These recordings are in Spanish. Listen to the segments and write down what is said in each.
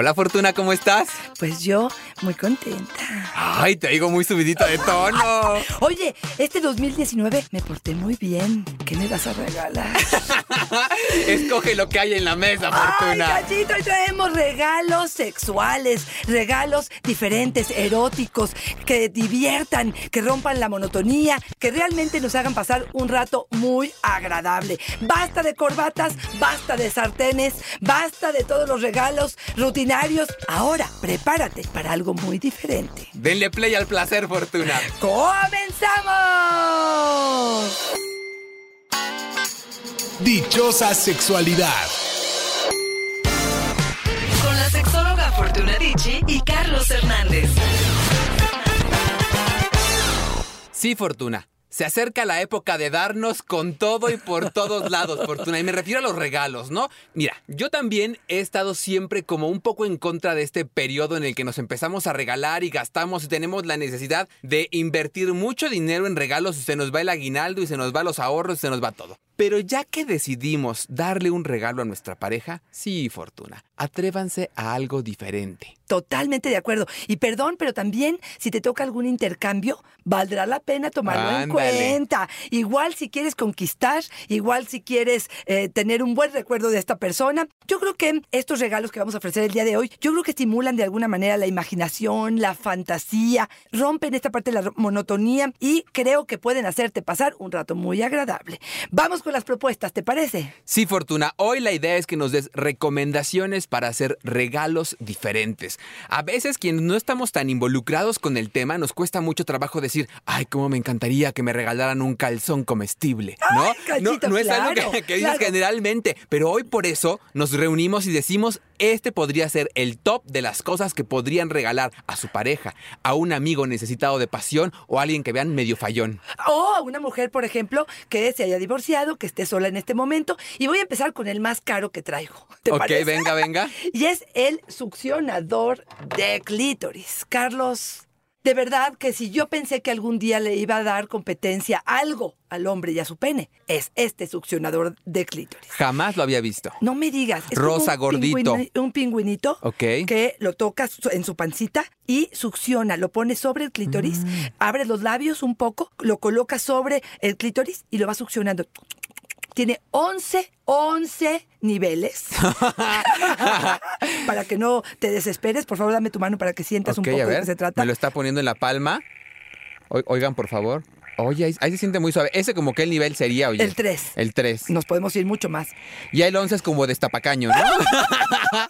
Hola Fortuna, ¿cómo estás? Pues yo muy contenta. Ay, te digo muy subidita de tono. Oye, este 2019 me porté muy bien. ¿Qué me vas a regalar? Escoge lo que hay en la mesa, Fortuna. Ay, cachito, hoy traemos regalos sexuales, regalos diferentes, eróticos, que diviertan, que rompan la monotonía, que realmente nos hagan pasar un rato muy agradable. Basta de corbatas, basta de sartenes, basta de todos los regalos rutinarios. Ahora, prepárate para algo muy diferente. Denle play al placer, Fortuna. ¡Comenzamos! Dichosa sexualidad. Con la sexóloga Fortuna Dicci y Carlos Hernández. Sí, Fortuna. Se acerca la época de darnos con todo y por todos lados, Fortuna. Y me refiero a los regalos, ¿no? Mira, yo también he estado siempre como un poco en contra de este periodo en el que nos empezamos a regalar y gastamos y tenemos la necesidad de invertir mucho dinero en regalos y se nos va el aguinaldo y se nos va los ahorros y se nos va todo. Pero ya que decidimos darle un regalo a nuestra pareja, sí, Fortuna, atrévanse a algo diferente. Totalmente de acuerdo. Y perdón, pero también si te toca algún intercambio, valdrá la pena tomarlo en cuenta. Igual si quieres conquistar, igual si quieres eh, tener un buen recuerdo de esta persona. Yo creo que estos regalos que vamos a ofrecer el día de hoy, yo creo que estimulan de alguna manera la imaginación, la fantasía, rompen esta parte de la monotonía y creo que pueden hacerte pasar un rato muy agradable. Vamos con las propuestas, ¿te parece? Sí, Fortuna, hoy la idea es que nos des recomendaciones para hacer regalos diferentes. A veces quienes no estamos tan involucrados con el tema nos cuesta mucho trabajo decir, ay, cómo me encantaría que me regalaran un calzón comestible, ¿no? Ay, no, Cachito, no es algo que, que dices claro. generalmente, pero hoy por eso nos reunimos y decimos, este podría ser el top de las cosas que podrían regalar a su pareja, a un amigo necesitado de pasión o a alguien que vean medio fallón. O a una mujer, por ejemplo, que se haya divorciado, que esté sola en este momento. Y voy a empezar con el más caro que traigo. ¿Te ok, parece? venga, venga. Y es el succionador de clítoris. Carlos, de verdad que si yo pensé que algún día le iba a dar competencia algo al hombre y a su pene, es este succionador de clítoris. Jamás lo había visto. No me digas. Es Rosa, un gordito. un pingüinito que lo tocas en su pancita y succiona, lo pones sobre el clítoris, Mm. abres los labios un poco, lo colocas sobre el clítoris y lo vas succionando. Tiene 11, 11 niveles. para que no te desesperes, por favor, dame tu mano para que sientas un poco a de qué se trata. me lo está poniendo en la palma. O- Oigan, por favor. Oye, ahí, ahí se siente muy suave. Ese como que el nivel sería, oye. El 3. El 3. Nos podemos ir mucho más. Y el 11 es como destapacaño, ¿no?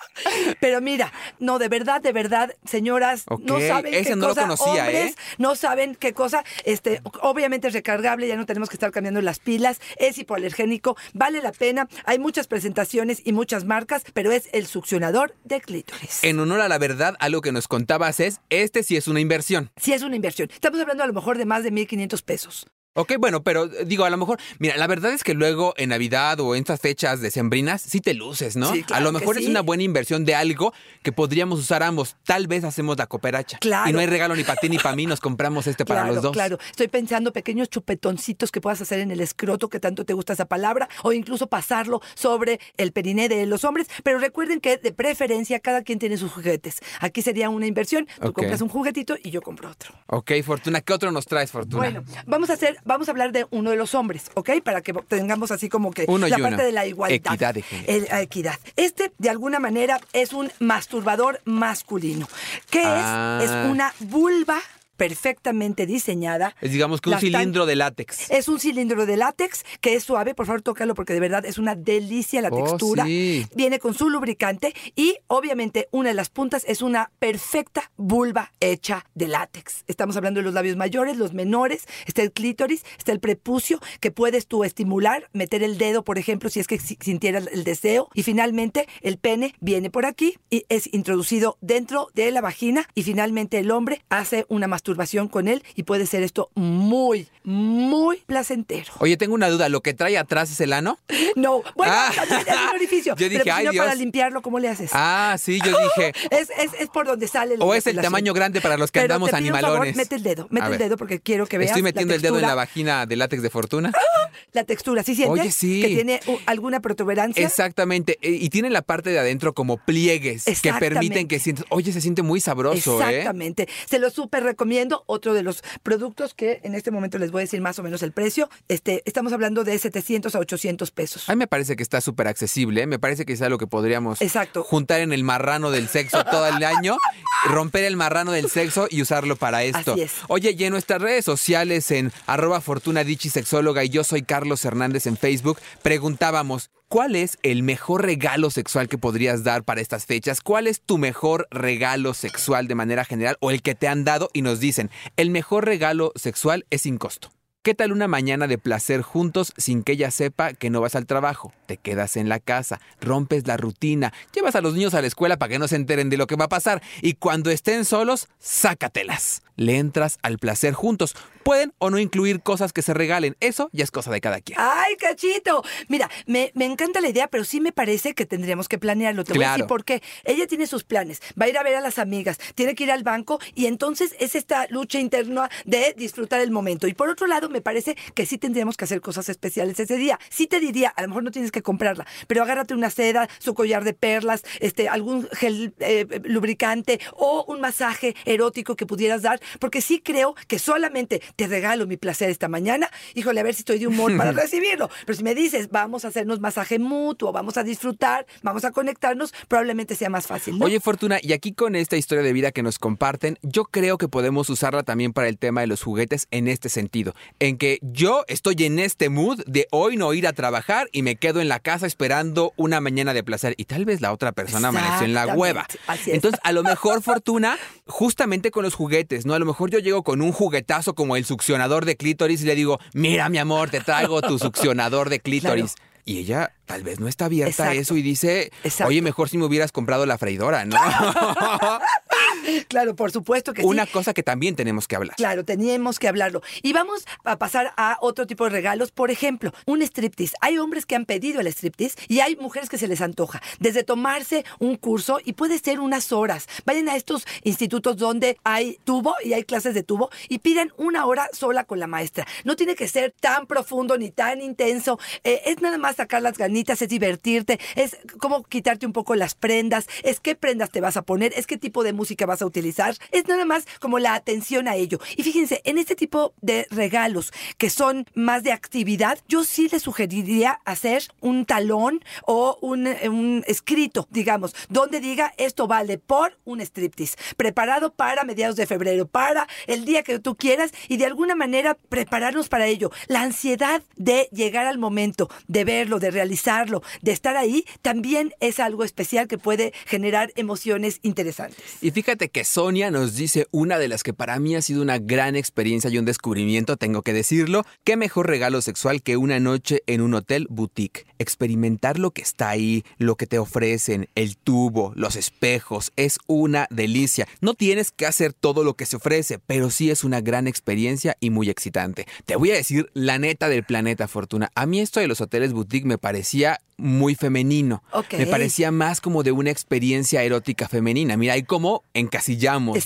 Pero mira, no, de verdad, de verdad, señoras, no saben ese qué no lo conocía, hombres, ¿eh? no saben qué cosa, este, obviamente es recargable, ya no tenemos que estar cambiando las pilas, es hipoalergénico, vale la pena, hay muchas presentaciones y muchas marcas, pero es el succionador de clítoris. en honor a la verdad, algo que nos contabas es, este sí es una inversión. Sí es una inversión. Estamos hablando a lo mejor de más de 1.500 pesos pesos. Ok, bueno, pero eh, digo, a lo mejor, mira, la verdad es que luego en Navidad o en estas fechas decembrinas sí te luces, ¿no? Sí, a claro lo que mejor es una buena inversión de algo que podríamos usar ambos. Tal vez hacemos la cooperacha. Claro. Y no hay regalo ni para ti ni para mí, nos compramos este para claro, los dos. Claro, estoy pensando pequeños chupetoncitos que puedas hacer en el escroto, que tanto te gusta esa palabra, o incluso pasarlo sobre el periné de los hombres. Pero recuerden que de preferencia cada quien tiene sus juguetes. Aquí sería una inversión. Tú compras un juguetito y yo compro otro. Ok, Fortuna, ¿qué otro nos traes, Fortuna? Bueno, vamos a hacer, vamos a hablar de uno de los hombres, ¿ok? Para que tengamos así como que Uno la uno. parte de la igualdad. Equidad de género. El- equidad. Este, de alguna manera, es un masturbador masculino. ¿Qué Ah. es? Es una vulva perfectamente diseñada. Es digamos que un cilindro de látex. Es un cilindro de látex que es suave, por favor tócalo porque de verdad es una delicia la Oh, textura. sí. Viene con su lubricante y obviamente una de las puntas es una perfecta vulva hecha de látex. Estamos hablando de los labios mayores, los menores, está el clítoris, está el prepucio que puedes tú estimular, meter el dedo, por ejemplo, si es que si- sintieras el deseo y finalmente el pene viene por aquí y es introducido dentro de la vagina y finalmente el hombre hace una masturbación con él y puede ser esto muy, muy placentero. Oye, tengo una duda. ¿Lo que trae atrás es el ano? No, bueno, Ah. también es un orificio. Yo dije, pero si ay, no, para Dios. limpiarlo, ¿cómo le haces? Ah, sí, yo dije. Es, es, es por donde sale la O es el tamaño grande para los que Pero andamos te pido un favor, animalones. mete el dedo, mete el dedo porque quiero que veas Estoy metiendo la el dedo en la vagina de látex de fortuna. la textura. ¿Sí sientes? Oye, sí. Que tiene alguna protuberancia. Exactamente. Eh, Y tiene la parte de adentro como pliegues que permiten que sientas. Oye, se siente muy sabroso, ¿eh? Exactamente. Se lo súper recomiendo. Otro de los productos que en este momento les voy a decir más o menos el precio. Este, estamos hablando de 700 a 800 pesos. A mí me parece que está súper accesible. ¿eh? Me parece que es algo que podríamos Exacto. juntar en el marrano del sexo todo el año, romper el marrano del sexo y usarlo para esto. Así es. Oye, y en nuestras redes sociales, en arroba Fortuna Dichi Sexóloga y yo soy Carlos Hernández en Facebook, preguntábamos, ¿cuál es el mejor regalo sexual que podrías dar para estas fechas? ¿Cuál es tu mejor regalo sexual de manera general o el que te han dado? Y nos dicen, el mejor regalo sexual es sin costo. ¿Qué tal una mañana de placer juntos sin que ella sepa que no vas al trabajo? Te quedas en la casa, rompes la rutina, llevas a los niños a la escuela para que no se enteren de lo que va a pasar y cuando estén solos, sácatelas. Le entras al placer juntos. Pueden o no incluir cosas que se regalen, eso ya es cosa de cada quien. ¡Ay, cachito! Mira, me, me encanta la idea, pero sí me parece que tendríamos que planearlo. Te voy a Claro. decir por qué. Ella tiene sus planes, va a ir a ver a las amigas, tiene que ir al banco y entonces es esta lucha interna de disfrutar el momento. Y por otro lado, me parece que sí tendríamos que hacer cosas especiales ese día. Sí te diría, a lo mejor no tienes que comprarla, pero agárrate una seda, su collar de perlas, este, algún gel eh, lubricante o un masaje erótico que pudieras dar, porque sí creo que solamente te regalo mi placer esta mañana, híjole, a ver si estoy de humor para recibirlo. Pero si me dices, vamos a hacernos masaje mutuo, vamos a disfrutar, vamos a conectarnos, probablemente sea más fácil. ¿no? Oye, Fortuna, y aquí con esta historia de vida que nos comparten, yo creo que podemos usarla también para el tema de los juguetes en este sentido. En que yo estoy en este mood de hoy no ir a trabajar y me quedo en la casa esperando una mañana de placer. Y tal vez la otra persona amaneció en la hueva. así es. Entonces, a lo mejor, Fortuna, justamente con los juguetes, ¿no? A lo mejor yo llego con un juguetazo como el succionador de clítoris y le digo, mira, mi amor, te traigo tu succionador de clítoris. Y ella tal vez no está abierta a eso y dice, oye, mejor si me hubieras comprado la freidora, ¿no? Claro, por supuesto que Una sí. cosa que también tenemos que hablar. Claro, teníamos que hablarlo. Y vamos a pasar a otro tipo de regalos. Por ejemplo, un striptease. Hay hombres que han pedido el striptease y hay mujeres que se les antoja. Desde tomarse un curso y puede ser unas horas. Vayan a estos institutos donde hay tubo y hay clases de tubo y pidan una hora sola con la maestra. No tiene que ser tan profundo ni tan intenso. Eh, es nada más sacar las ganitas, es divertirte, es como quitarte un poco las prendas, es qué prendas te vas a poner, es qué tipo de música vas a utilizar. Es nada más como la atención a ello. Y fíjense, en este tipo de regalos que son más de actividad, yo sí les sugeriría hacer un talón o un, escrito, digamos, donde diga esto vale por un striptease, preparado para mediados de febrero, para el día que tú quieras y de alguna manera prepararnos para ello. La ansiedad de llegar al momento, de verlo, de realizarlo, de estar ahí, también es algo especial que puede generar emociones interesantes. Y fíjate que Sonia nos dice una de las que para mí ha sido una gran experiencia y un descubrimiento, tengo que decirlo. ¿Qué mejor regalo sexual que una noche en un hotel boutique? Experimentar lo que está ahí, lo que te ofrecen, el tubo, los espejos, es una delicia. No tienes que hacer todo lo que se ofrece, pero sí es una gran experiencia y muy excitante. Te voy a decir la neta del planeta Fortuna. A mí esto de los hoteles boutique me parecía muy femenino. Me parecía más como de una experiencia erótica femenina. Mira, hay como encasillamos.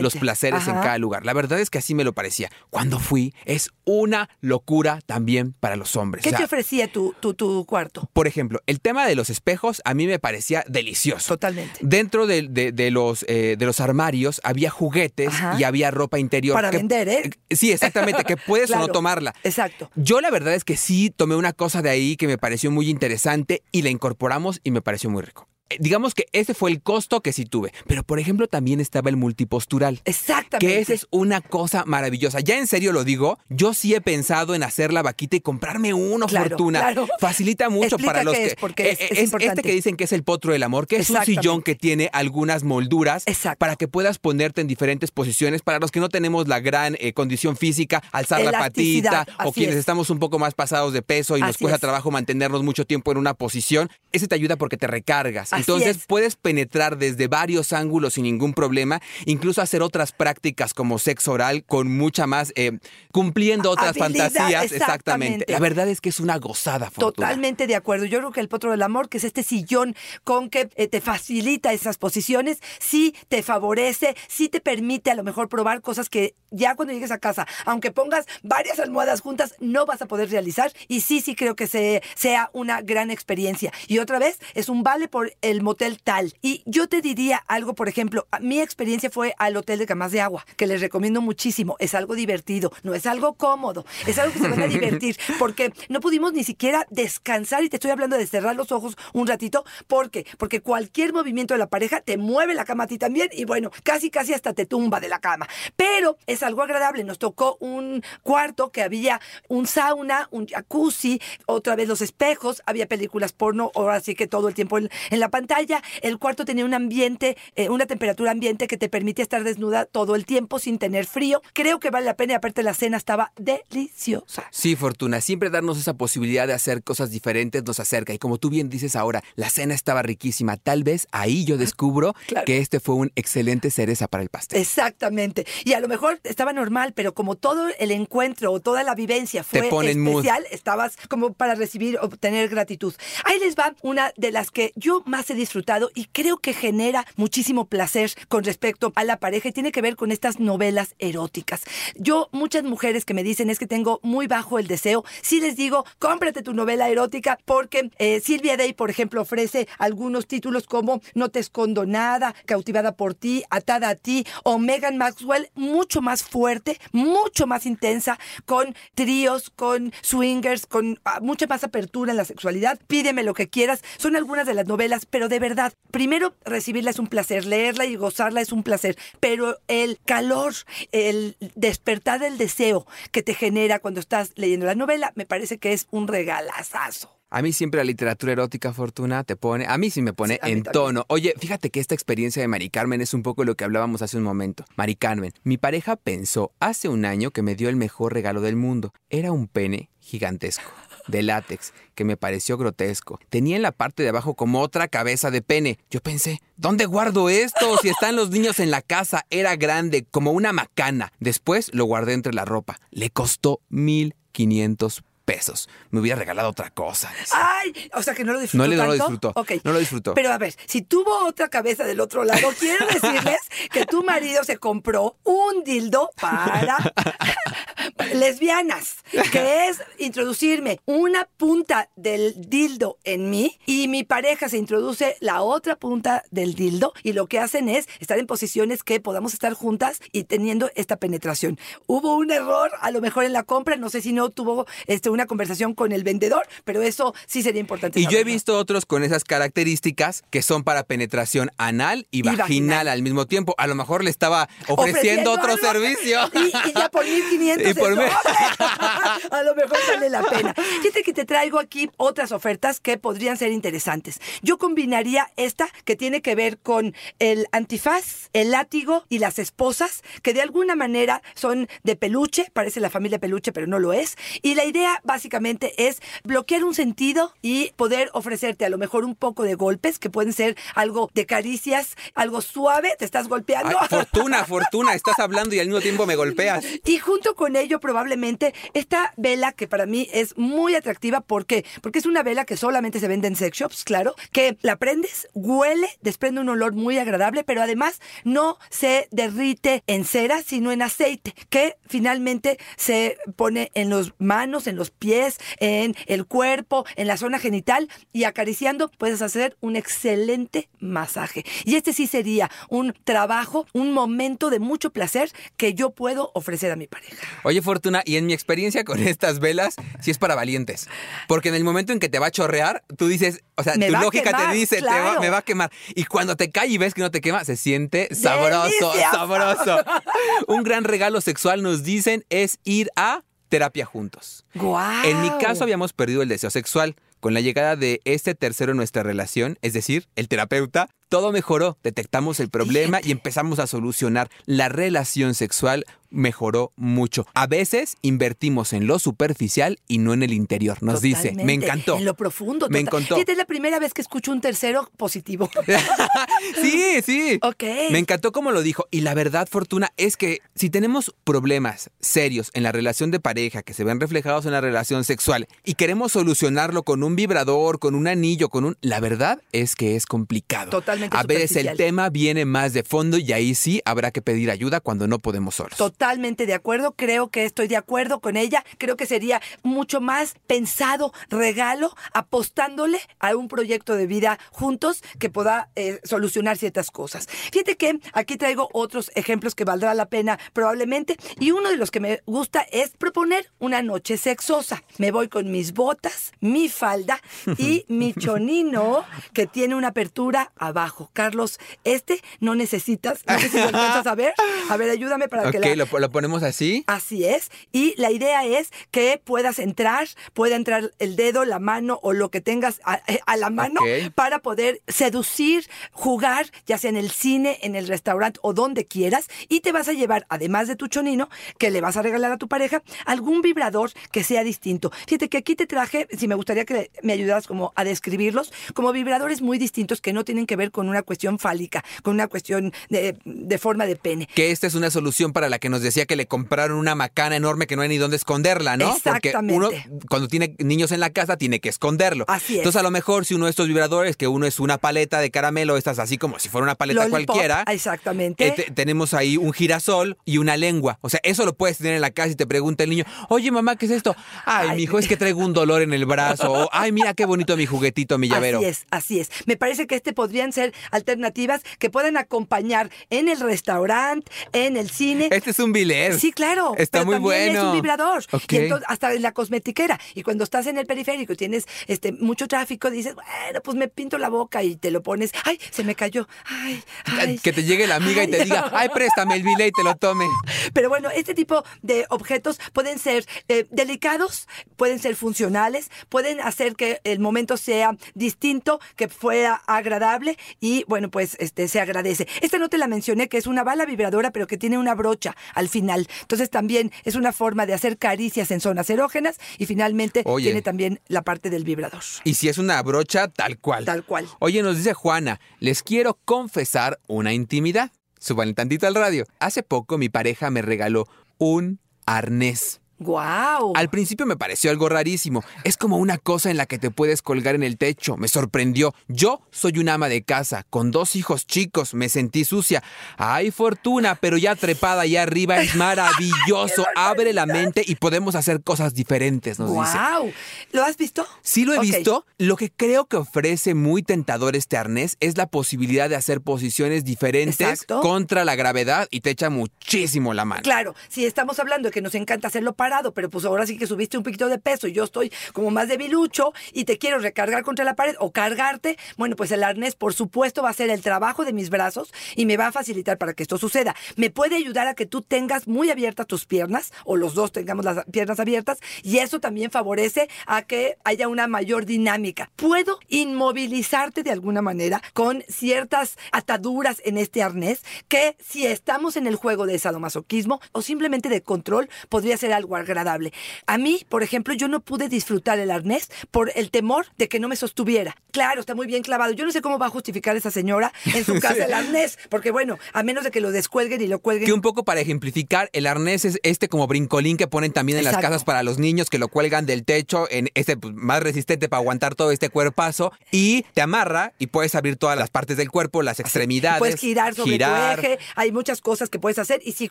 Los placeres en cada lugar. La verdad es que así me lo parecía. Cuando fui, es una locura también para los hombres. ¿Qué O sea, te ofrecía tu, tu, tu cuarto? por ejemplo, el tema de los espejos a mí me parecía delicioso. Totalmente. Dentro de, de- de los, eh, de los armarios había juguetes Ajá. y había ropa interior. Para que- vender, ¿eh? Sí, exactamente, que puedes o no tomarla. Exacto. Yo la verdad es que sí tomé una cosa de ahí que me pareció muy interesante y la incorporamos y me pareció muy rico. Eh, Digamos que ese fue el costo que sí tuve. Pero por ejemplo también estaba el multipostural. Exactamente. Que esa es una cosa maravillosa. Ya en serio lo digo, yo sí he pensado en hacer la vaquita y comprarme uno, Claro, Fortuna. claro. Facilita mucho Explica para los qué que... es, porque es- eh, es es importante. este que dicen que es el potro del amor, que es un sillón que tiene algunas molduras Exacto. para que puedas ponerte en diferentes posiciones. Para los que no tenemos la gran eh, condición física, alzar la patita o quienes es. estamos un poco más pasados de peso y nos cuesta es. trabajo mantenernos mucho tiempo en una posición, ese te ayuda porque te recargas. Así Entonces es. puedes penetrar desde varios ángulos sin ningún problema, incluso hacer otras prácticas como sexo oral con mucha más, eh, cumpliendo otras Habilidad, fantasías. Exactamente. exactamente. La verdad es que es una gozada, Fortuna. Totalmente de acuerdo. Yo creo que el potro del amor, que es este sillón con que eh, te facilita esas posiciones, sí te favorece, sí te permite a lo mejor probar cosas que ya cuando llegues a casa, aunque pongas varias almohadas juntas, no vas a poder realizar. Y sí, sí creo que se, sea una gran experiencia. Y otra vez, es un vale por el motel tal. Y yo te diría algo, por ejemplo, mi experiencia fue al hotel de Camas de Agua, que les recomiendo muchísimo. Es algo divertido, no es algo cómodo, es algo que se van a divertir, porque no pudimos ni siquiera descansar, y te estoy hablando de cerrar los ojos un ratito, ¿por qué? Porque cualquier movimiento de la pareja te mueve la cama a ti también, y bueno, casi casi hasta te tumba de la cama. Pero es algo agradable, nos tocó un cuarto que había un sauna, un jacuzzi, otra vez los espejos, había películas porno, ahora sí que todo el tiempo en, en la pantalla, el cuarto tenía un ambiente, eh, una temperatura ambiente que te permitía estar desnuda todo el tiempo sin tener frío. Creo que vale la pena y aparte la cena estaba deliciosa. Sí, Fortuna, siempre darnos esa posibilidad de hacer cosas diferentes nos acerca. Y como tú bien dices ahora, la cena estaba riquísima. Tal vez ahí yo descubro Claro. que este fue un excelente cereza para el pastel. Exactamente. Y a lo mejor estaba normal, pero como todo el encuentro o toda la vivencia fue mood. especial, estabas como para recibir, obtener gratitud. Ahí les va una de las que yo más he disfrutado y creo que genera muchísimo placer con respecto a la pareja y tiene que ver con estas novelas eróticas. Yo, muchas mujeres que me dicen es que tengo muy bajo el deseo, sí les digo, cómprate tu novela erótica porque eh, Silvia Day, por ejemplo, ofrece algunos títulos como No te escondo nada, Cautivada por ti, Atada a ti o Megan Maxwell, mucho más fuerte, mucho más intensa, con tríos, con swingers, con ah, mucha más apertura en la sexualidad. Pídeme lo que quieras. Son algunas de las novelas, pero de verdad, primero recibirla es un placer, leerla y gozarla es un placer, pero el calor, el despertar del deseo que te genera cuando estás leyendo la novela, me parece que es un regalazazo. A mí siempre la literatura erótica, Fortuna, te pone, a mí sí me pone Sí, en tono. Oye, fíjate que esta experiencia de Mari Carmen es un poco lo que hablábamos hace un momento. Mari Carmen, mi pareja pensó hace un año que me dio el mejor regalo del mundo. Era un pene gigantesco, de látex, que me pareció grotesco. Tenía en la parte de abajo como otra cabeza de pene. Yo pensé, ¿dónde guardo esto? Si están los niños en la casa, era grande, como una macana. Después lo guardé entre la ropa. Le costó 1500 pesos. Me hubiera regalado otra cosa. Ay, o sea que no lo disfrutó No le- no lo tanto. disfrutó, no lo disfrutó. Pero a ver, si tuvo otra cabeza del otro lado, quiero decirles que tu marido se compró un dildo para lesbianas, que es introducirme una punta del dildo en mí y mi pareja se introduce la otra punta del dildo y lo que hacen es estar en posiciones que podamos estar juntas y teniendo esta penetración. Hubo un error, a lo mejor en la compra, no sé si no tuvo este, una conversación con el vendedor, pero eso sí sería importante. Y yo he visto otros con esas características que son para penetración anal y, Y vaginal, vaginal. al mismo tiempo. A lo mejor le estaba ofreciendo, otro algo. servicio. Y, y ya por 1500 Y por. A lo mejor vale la pena. Fíjate que te traigo aquí otras ofertas que podrían ser interesantes. Yo combinaría esta que tiene que ver con el antifaz, el látigo y las esposas, que de alguna manera son de peluche, parece la familia peluche, pero no lo es. Y la idea básicamente es bloquear un sentido y poder ofrecerte a lo mejor un poco de golpes, que pueden ser algo de caricias, algo suave, te estás golpeando. Ay, fortuna, fortuna, estás hablando y al mismo tiempo me golpeas. Y junto con ello, probablemente, esta vela que para mí es muy atractiva, ¿por qué? Porque es una vela que solamente se vende en sex shops, claro, que la prendes, huele, desprende un olor muy agradable, pero además no se derrite en cera, sino en aceite, que finalmente se pone en las manos, en los pies, en el cuerpo, en la zona genital, y acariciando puedes hacer un excelente masaje. Y este sí sería un trabajo, un momento de mucho placer que yo puedo ofrecer a mi pareja. Oye, Fortuna, y en mi experiencia con estas velas, sí es para valientes. Porque en el momento en que te va a chorrear, tú dices, o sea, Me tu lógica quemar, te dice, te va- claro. me va a quemar. Y cuando te cae y ves que no te quema, se siente sabroso, ¡Delicioso! sabroso. Un gran regalo sexual, nos dicen, es ir a terapia juntos. ¡Guau! En mi caso habíamos perdido el deseo sexual. Con la llegada de este tercero en nuestra relación, es decir, el terapeuta, todo mejoró. Detectamos el problema y empezamos a solucionar la relación sexual mejoró mucho. A veces invertimos en lo superficial y no en el interior, nos dice. Me encantó. En lo profundo. Me total. encantó. Fíjate, es la primera vez que escucho un tercero positivo. sí, sí. Ok. Me encantó como lo dijo. Y la verdad, Fortuna, es que si tenemos problemas serios en la relación de pareja que se ven reflejados en la relación sexual y queremos solucionarlo con un vibrador, con un anillo, con un... La verdad es que es complicado. Totalmente A veces el tema viene más de fondo y ahí sí habrá que pedir ayuda cuando no podemos solos. Totalmente de acuerdo, creo que estoy de acuerdo con ella, creo que sería mucho más pensado regalo apostándole a un proyecto de vida juntos que pueda eh, solucionar ciertas cosas. Fíjate que aquí traigo otros ejemplos que valdrá la pena probablemente y uno de los que me gusta es proponer una noche sexosa. Me voy con mis botas, mi falda y mi chonino que tiene una apertura abajo. Carlos, este no necesitas, no sé si lo alcanzas a ver. A ver, ayúdame para que Ok, la, lo, lo ponemos así. Así es. Y la idea es que puedas entrar, pueda entrar el dedo, la mano o lo que tengas a, eh, a la mano para poder seducir, jugar, ya sea en el cine, en el restaurante o donde quieras. Y te vas a llevar, además de tu chonino, que le vas a regalar a tu pareja, algún vibrador que sea distinto. Fíjate que aquí te traje, si me gustaría que me ayudaras como a describirlos, como vibradores muy distintos que no tienen que ver con una cuestión fálica, con una cuestión de, de forma de pene. Que esta es una solución para la que nos decía que le compraron una macana enorme que no hay ni dónde esconderla, ¿no? Exactamente. Porque uno, cuando tiene niños en la casa, tiene que esconderlo. Así es. Entonces, a lo mejor, si uno de estos vibradores, que uno es una paleta de caramelo, estas así como si fuera una paleta Lollipop, cualquiera. Exactamente. eh, te- tenemos ahí un girasol y una lengua. O sea, eso lo puedes tener en la casa y te pregunta el niño, oye mamá, ¿qué es esto? Ay, Ay. mijo, es que traigo un dolor en el brazo. O, ay, mira qué bonito mi juguetito, mi llavero. Así es, así es. Me parece que este podrían ser alternativas que pueden acompañar en el restaurante, en el cine. Este es un bilet. Sí, claro. Está pero muy también bueno. Es un vibrador. Ok. Y entonces, hasta en la cosmetiquera. Y cuando estás en el periférico y tienes este mucho tráfico, dices, bueno, pues me pinto la boca y te lo pones. Ay, se me cayó. Ay, ay. Que te llegue la amiga y te diga, ay, préstame el bilet y te lo tome. Pero bueno, este tipo de objetos pueden ser eh, delicados, pueden ser funcionales, pueden hacer que el momento sea distinto, que fuera agradable y bueno, pues este se agradece. Esta no te la mencioné, que es una bala vibradora, pero que tiene una brocha al final. Entonces también es una forma de hacer caricias en zonas erógenas y finalmente Oye. tiene también la parte del vibrador. Y si es una brocha, tal cual. Tal cual. Oye, nos dice Juana, les quiero confesar una intimidad. Súbanle tantito al radio. Hace poco mi pareja me regaló un arnés. ¡Guau! Al principio me pareció algo rarísimo. Es como una cosa en la que te puedes colgar en el techo. Me sorprendió. Yo soy una ama de casa, con dos hijos chicos. Me sentí sucia. Ay, fortuna, pero ya trepada allá arriba es maravilloso. Abre la mente y podemos hacer cosas diferentes, nos dice. ¡Guau! ¿Lo has visto? Sí lo he visto. Lo que creo que ofrece muy tentador este arnés es la posibilidad de hacer posiciones diferentes Exacto. contra la gravedad y te echa muchísimo la mano. Claro, si estamos hablando de que nos encanta hacerlo pero pues ahora sí que subiste un poquito de peso y yo estoy como más debilucho y te quiero recargar contra la pared o cargarte, bueno, pues el arnés por supuesto va a hacer el trabajo de mis brazos y me va a facilitar para que esto suceda. Me puede ayudar a que tú tengas muy abiertas tus piernas o los dos tengamos las piernas abiertas y eso también favorece a que haya una mayor dinámica. Puedo inmovilizarte de alguna manera con ciertas ataduras en este arnés que si estamos en el juego de sadomasoquismo o simplemente de control podría ser algo agradable. A mí, por ejemplo, yo no pude disfrutar el arnés por el temor de que no me sostuviera. Claro, está muy bien clavado. Yo no sé cómo va a justificar esa señora en su casa el arnés, porque bueno, a menos de que lo descuelguen y lo cuelguen. Que un poco para ejemplificar, el arnés es este como brincolín que ponen también en las casas para los niños que lo cuelgan del techo, en este pues, más resistente para aguantar todo este cuerpazo y te amarra y puedes abrir todas las partes del cuerpo, las extremidades. Puedes girar sobre girar. tu eje, hay muchas cosas que puedes hacer y sí,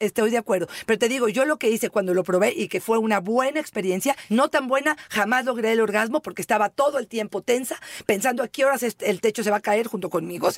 estoy de acuerdo. Pero te digo, yo lo que hice cuando lo probé y que fue una buena experiencia, no tan buena, jamás logré el orgasmo porque estaba todo el tiempo tensa, pensando a qué horas el techo se va a caer junto conmigo.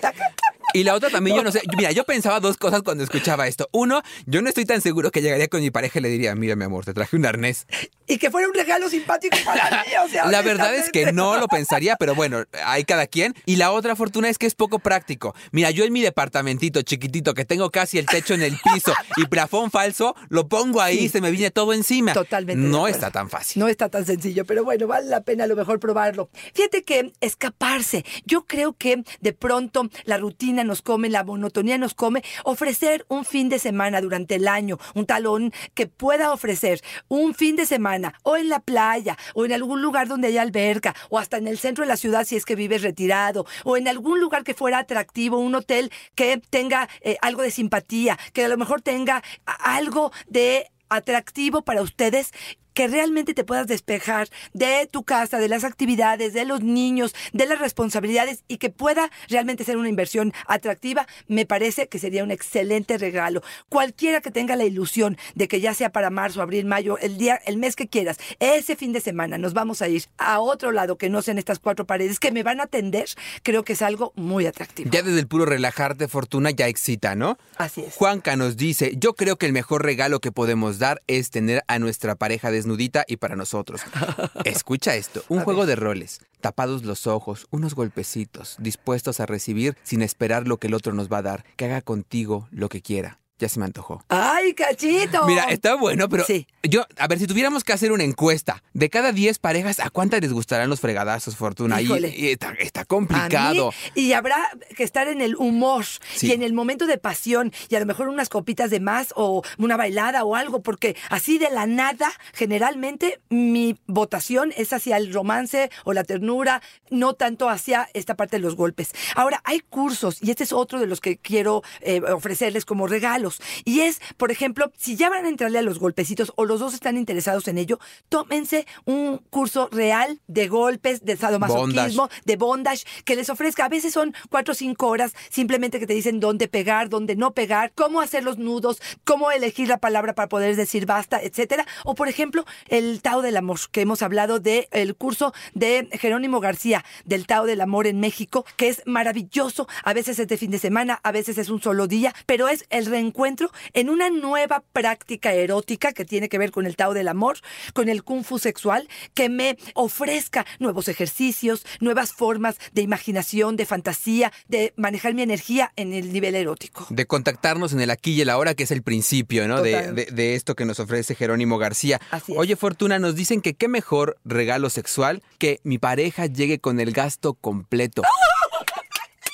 Y la otra también, yo no sé. Mira, yo pensaba dos cosas cuando escuchaba esto. Uno, yo no estoy tan seguro que llegaría con mi pareja y le diría, mira, mi amor, te traje un arnés. y que fuera un regalo simpático para mí. O sea, La verdad es que no lo pensaría, pero bueno, hay cada quien. Y la otra fortuna es que es poco práctico. Mira, yo en mi departamentito chiquitito, que tengo casi el techo en el piso y plafón falso, lo pongo ahí Sí. y se me viene todo encima. Totalmente. No está tan fácil. No está tan sencillo, pero bueno, vale la pena a lo mejor probarlo. Fíjate que escaparse. Yo creo que de pronto la rutina nos come, la monotonía nos come. Ofrecer un fin de semana durante el año, un talón que pueda ofrecer un fin de semana o en la playa o en algún lugar donde haya alberca o hasta en el centro de la ciudad si es que vives retirado o en algún lugar que fuera atractivo, un hotel que tenga eh, algo de simpatía, que a lo mejor tenga algo de atractivo para ustedes que realmente te puedas despejar de tu casa, de las actividades, de los niños, de las responsabilidades y que pueda realmente ser una inversión atractiva, me parece que sería un excelente regalo. Cualquiera que tenga la ilusión de que ya sea para marzo, abril, mayo, el día, el mes que quieras, ese fin de semana nos vamos a ir a otro lado que no sean estas cuatro paredes que me van a atender, creo que es algo muy atractivo. Ya desde el puro relajarte, Fortuna, ya excita, ¿no? Así es. Juanca nos dice, yo creo que el mejor regalo que podemos dar es tener a nuestra pareja desnudita y para nosotros. Escucha esto, un juego de roles, tapados los ojos, unos golpecitos, dispuestos a recibir sin esperar lo que el otro nos va a dar, que haga contigo lo que quiera. Ya se me antojó. ¡Ay, cachito! Mira, está bueno, pero Sí. yo, a ver, si tuviéramos que hacer una encuesta, de cada 10 parejas, ¿a cuántas les gustarán los fregadazos, Fortuna? Y- Híjole. y está, está A complicado. mí, y habrá que estar en el humor Sí. y en el momento de pasión y a lo mejor unas copitas de más o una bailada o algo, porque así de la nada, generalmente mi votación es hacia el romance o la ternura, no tanto hacia esta parte de los golpes. Ahora, hay cursos y este es otro de los que quiero eh, ofrecerles como regalos. Y es, por ejemplo, si ya van a entrarle a los golpecitos o los dos están interesados en ello, tómense un curso real de golpes, de sadomasoquismo, de bondage, que les ofrezca. A veces son cuatro o cinco horas simplemente que te dicen dónde pegar, dónde no pegar, cómo hacer los nudos, cómo elegir la palabra para poder decir basta, etcétera. O, por ejemplo, el Tao del Amor, que hemos hablado del el curso de Jerónimo García, del Tao del Amor en México, que es maravilloso. A veces es de fin de semana, a veces es un solo día, pero es el reencuentro en una nueva práctica erótica que tiene que ver con el Tao del Amor, con el Kung Fu sexual, que me ofrezca nuevos ejercicios, nuevas formas de imaginación, de fantasía, de manejar mi energía en el nivel erótico. De contactarnos en el aquí y el ahora, que es el principio, ¿no? De, Total. de- de esto que nos ofrece Jerónimo García. Así. Oye, Fortuna, nos dicen que qué mejor regalo sexual que mi pareja llegue con el gasto completo.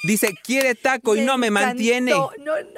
Dice, quiere taco y no me encantó. mantiene. No, no, no.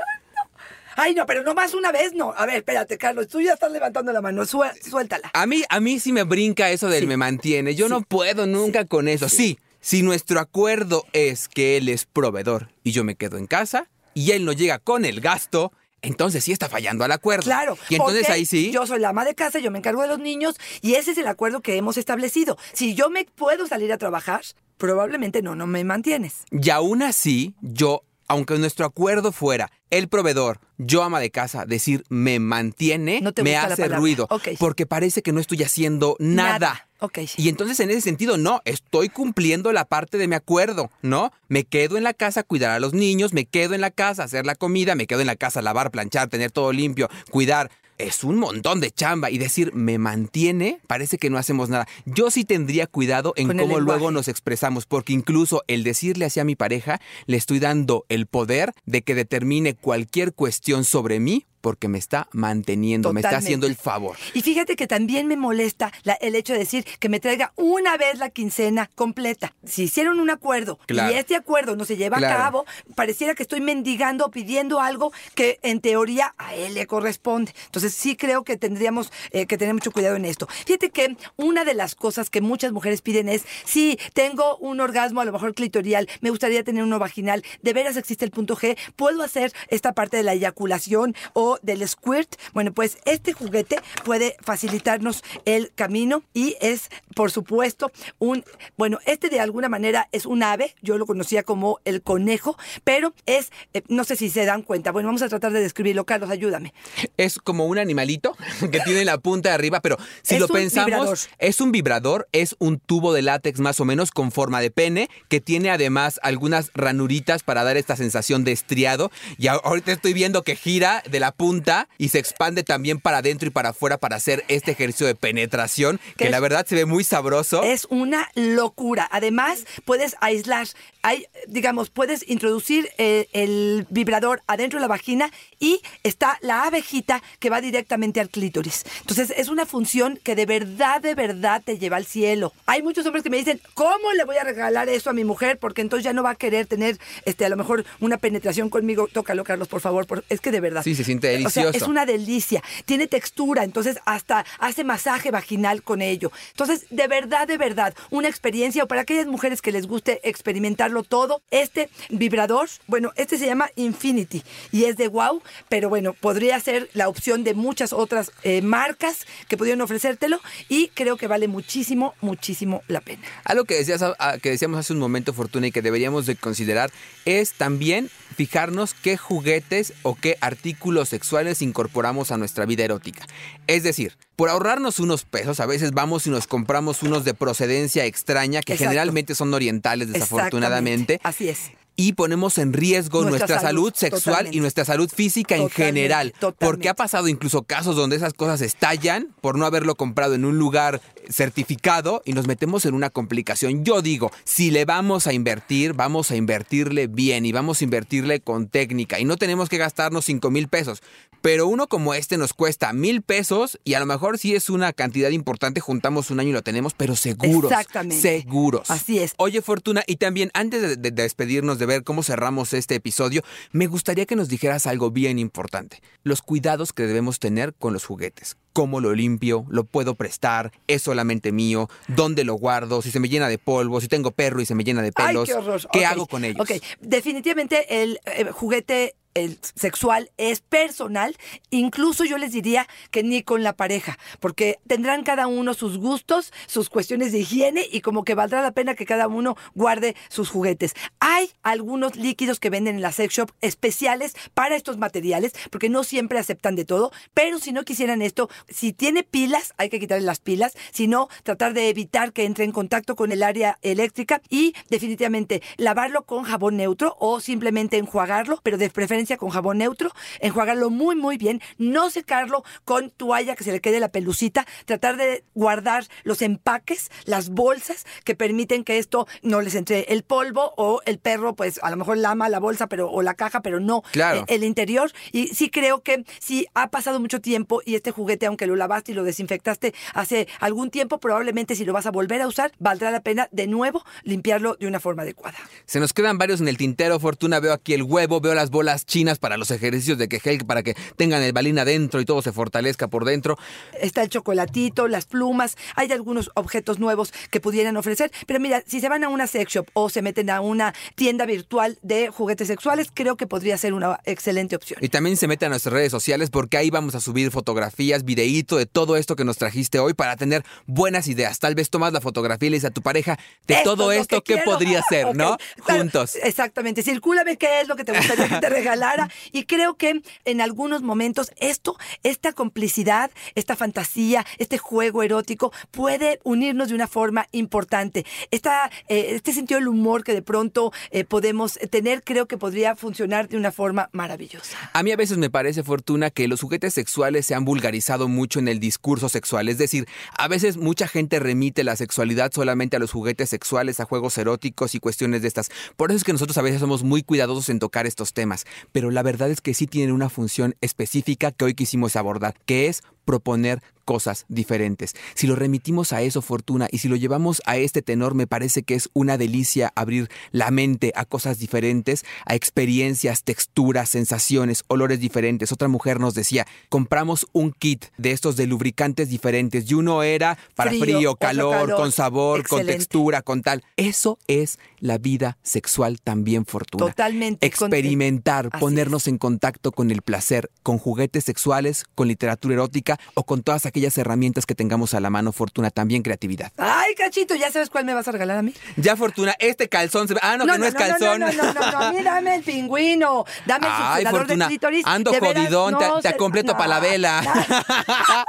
Ay, no, pero no más una vez, no. A ver, espérate, Carlos, tú ya estás levantando la mano, suéltala. A mí, a mí sí me brinca eso del Sí. me mantiene. Yo no puedo nunca con eso. Sí. si nuestro acuerdo es que él es proveedor y yo me quedo en casa y él no llega con el gasto, entonces sí está fallando al acuerdo. Claro. Y entonces ahí sí. Yo soy la ama de casa, yo me encargo de los niños y ese es el acuerdo que hemos establecido. Si yo me puedo salir a trabajar, probablemente no, no me mantienes. Y aún así, yo, aunque nuestro acuerdo fuera el proveedor, yo ama de casa, decir me mantiene, No me hace ruido. Porque parece que no estoy haciendo nada. Nada. Y entonces en ese sentido, no, estoy cumpliendo la parte de mi acuerdo, ¿no? Me quedo en la casa a cuidar a los niños, me quedo en la casa a hacer la comida, me quedo en la casa a lavar, planchar, tener todo limpio, cuidar. Es un montón de chamba y decir me mantiene, parece que no hacemos nada. Yo sí tendría cuidado en cómo luego nos expresamos, porque incluso el decirle así a mi pareja, le estoy dando el poder de que determine cualquier cuestión sobre mí porque me está manteniendo, me está haciendo el favor. Y fíjate que también me molesta la- el hecho de decir que me traiga una vez la quincena completa. Si hicieron un acuerdo Claro. y este acuerdo no se lleva Claro. a cabo, pareciera que estoy mendigando o pidiendo algo que en teoría a él le corresponde. Entonces sí creo que tendríamos eh, que tener mucho cuidado en esto. Fíjate que una de las cosas que muchas mujeres piden es, si tengo un orgasmo a lo mejor clitorial, me gustaría tener uno vaginal, de veras existe el punto G, puedo hacer esta parte de la eyaculación o del squirt. Bueno, pues este juguete puede facilitarnos el camino y es, por supuesto, un, bueno, este de alguna manera es un ave, yo lo conocía como el conejo, pero es, eh, no sé si se dan cuenta, bueno, vamos a tratar de describirlo, Carlos, ayúdame. Es como un animalito que tiene la punta de arriba, pero si Es lo pensamos, vibrador. es un vibrador, es un tubo de látex más o menos con forma de pene, que tiene además algunas ranuritas para dar esta sensación de estriado. Y ahorita estoy viendo que gira de la punta y se expande también para adentro y para afuera para hacer este ejercicio de penetración, que es- la verdad se ve muy sabroso. Es una locura. Además, puedes aislar, hay, digamos, puedes introducir eh, el vibrador adentro de la vagina y está la abejita que va directamente al clítoris. Entonces, es una función que de verdad, de verdad te lleva al cielo. Hay muchos hombres que me dicen, ¿cómo le voy a regalar eso a mi mujer? Porque entonces ya no va a querer tener, este, a lo mejor, una penetración conmigo. Tócalo, Carlos, por favor. por- Es que de verdad. Sí, se siente O sea, es una delicia. Tiene textura, entonces hasta hace masaje vaginal con ello. Entonces, de verdad, de verdad, una experiencia, o para aquellas mujeres que les guste experimentarlo todo, este vibrador, bueno, este se llama Infinity y es de wow, pero bueno, podría ser la opción de muchas otras eh, marcas que pudieran ofrecértelo y creo que vale muchísimo, muchísimo la pena. Algo que, decías, ah, que decíamos hace un momento, Fortuna, y que deberíamos de considerar es también fijarnos qué juguetes o qué artículos sexuales incorporamos a nuestra vida erótica. Es decir, por ahorrarnos unos pesos, a veces vamos y nos compramos unos de procedencia extraña, que Exacto. generalmente son orientales, desafortunadamente. Así es. Y ponemos en riesgo Nuestra nuestra, salud, salud, sexual totalmente. y nuestra salud física en general. totalmente. Porque ha pasado incluso casos donde esas cosas estallan por no haberlo comprado en un lugar certificado y nos metemos en una complicación. Yo digo, si le vamos a invertir, vamos a invertirle bien y vamos a invertirle con técnica y no tenemos que gastarnos 5 mil pesos. Pero uno como este nos cuesta mil pesos y a lo mejor si es una cantidad importante, juntamos un año y lo tenemos, pero seguros. Exactamente. Seguros. Así es. Oye, Fortuna, y también antes de, de- de despedirnos, de ver cómo cerramos este episodio, me gustaría que nos dijeras algo bien importante. Los cuidados que debemos tener con los juguetes. ¿Cómo lo limpio? ¿Lo puedo prestar? ¿Es solamente mío? ¿Dónde lo guardo? Si se me llena de polvo, si tengo perro y se me llena de pelos, Ay, qué horror. ¿qué Ok, hago con ellos? Ok, definitivamente el eh, juguete el sexual es personal, incluso yo les diría que ni con la pareja, porque tendrán cada uno sus gustos, sus cuestiones de higiene y como que valdrá la pena que cada uno guarde sus juguetes. Hay algunos líquidos que venden en la sex shop especiales para estos materiales, porque no siempre aceptan de todo, pero si no quisieran esto, si tiene pilas, hay que quitarle las pilas, si no, tratar de evitar que entre en contacto con el área eléctrica y definitivamente lavarlo con jabón neutro o simplemente enjuagarlo, pero de preferencia con jabón neutro, enjuagarlo muy muy bien, no secarlo con toalla que se le quede la pelucita, tratar de guardar los empaques, las bolsas que permiten que esto no les entre el polvo o el perro pues a lo mejor lama la bolsa pero o la caja, pero no Claro. eh, el interior y sí creo que si ha pasado mucho tiempo y este juguete aunque lo lavaste y lo desinfectaste hace algún tiempo, probablemente si lo vas a volver a usar, valdrá la pena de nuevo limpiarlo de una forma adecuada. Se nos quedan varios en el tintero, Fortuna. Veo aquí el huevo, veo las bolas chinas para los ejercicios de Kegel, para que tengan el balín adentro y todo se fortalezca por dentro. Está el chocolatito, las plumas, hay algunos objetos nuevos que pudieran ofrecer, pero mira, si se van a una sex shop o se meten a una tienda virtual de juguetes sexuales, creo que podría ser una excelente opción. Y también se mete a nuestras redes sociales porque ahí vamos a subir fotografías, videíto de todo esto que nos trajiste hoy para tener buenas ideas. Tal vez tomas la fotografía y le dices a tu pareja de Esto todo es esto que podría ser, ¿no? Juntos. Exactamente. Circúlame qué es lo que te gustaría que te regalara. Y creo que en algunos momentos esto, esta complicidad, esta fantasía, este juego erótico puede unirnos de una forma importante. Esta, eh, este sentido del humor que de pronto eh, podemos tener, creo que podría funcionar de una forma maravillosa. A mí a veces me parece, Fortuna, que los juguetes sexuales se han vulgarizado mucho en el discurso sexual. Es decir, a veces mucha gente remite la sexualidad solamente a los juguetes sexuales, a juegos eróticos y cuestiones de estas. Por eso es que nosotros a veces somos muy cuidadosos en tocar estos temas. Pero la verdad es que sí tienen una función específica que hoy quisimos abordar, que es proponer cosas diferentes. Si lo remitimos a eso, Fortuna, y si lo llevamos a este tenor, me parece que es una delicia abrir la mente a cosas diferentes, a experiencias, texturas, sensaciones, olores diferentes. Otra mujer nos decía, compramos un kit de estos de lubricantes diferentes y uno era para Frío, calor, calor. con sabor, con textura, con tal. Eso es la vida sexual también, Fortuna. Totalmente. Experimentar, ponernos en contacto con el placer, con juguetes sexuales, con literatura erótica o con todas aquellas herramientas que tengamos a la mano, Fortuna, también creatividad. Ay, cachito, ¿ya sabes cuál me vas a regalar a mí? Ya, Fortuna, este calzón se ve. Ah, no, que no, es calzón. No, no, no, no, no, a mí dame el pingüino, dame el Ay, Fortuna, de clítoris. ando de veras, jodidón, te- no completo pa' la vela.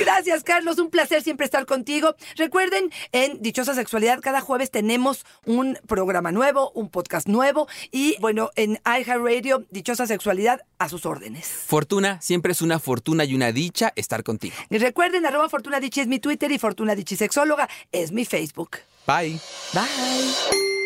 Gracias, Carlos. Un placer siempre estar contigo. Recuerden, en Dichosa Sexualidad, cada jueves tenemos un programa nuevo, un podcast nuevo. Y bueno, en iHeartRadio, Dichosa Sexualidad, a sus órdenes. Fortuna, siempre es una fortuna y una dicha estar contigo. Y recuerden, arroba Fortuna Dichi es mi Twitter y Fortuna Dichi Sexóloga es mi Facebook. Bye. Bye.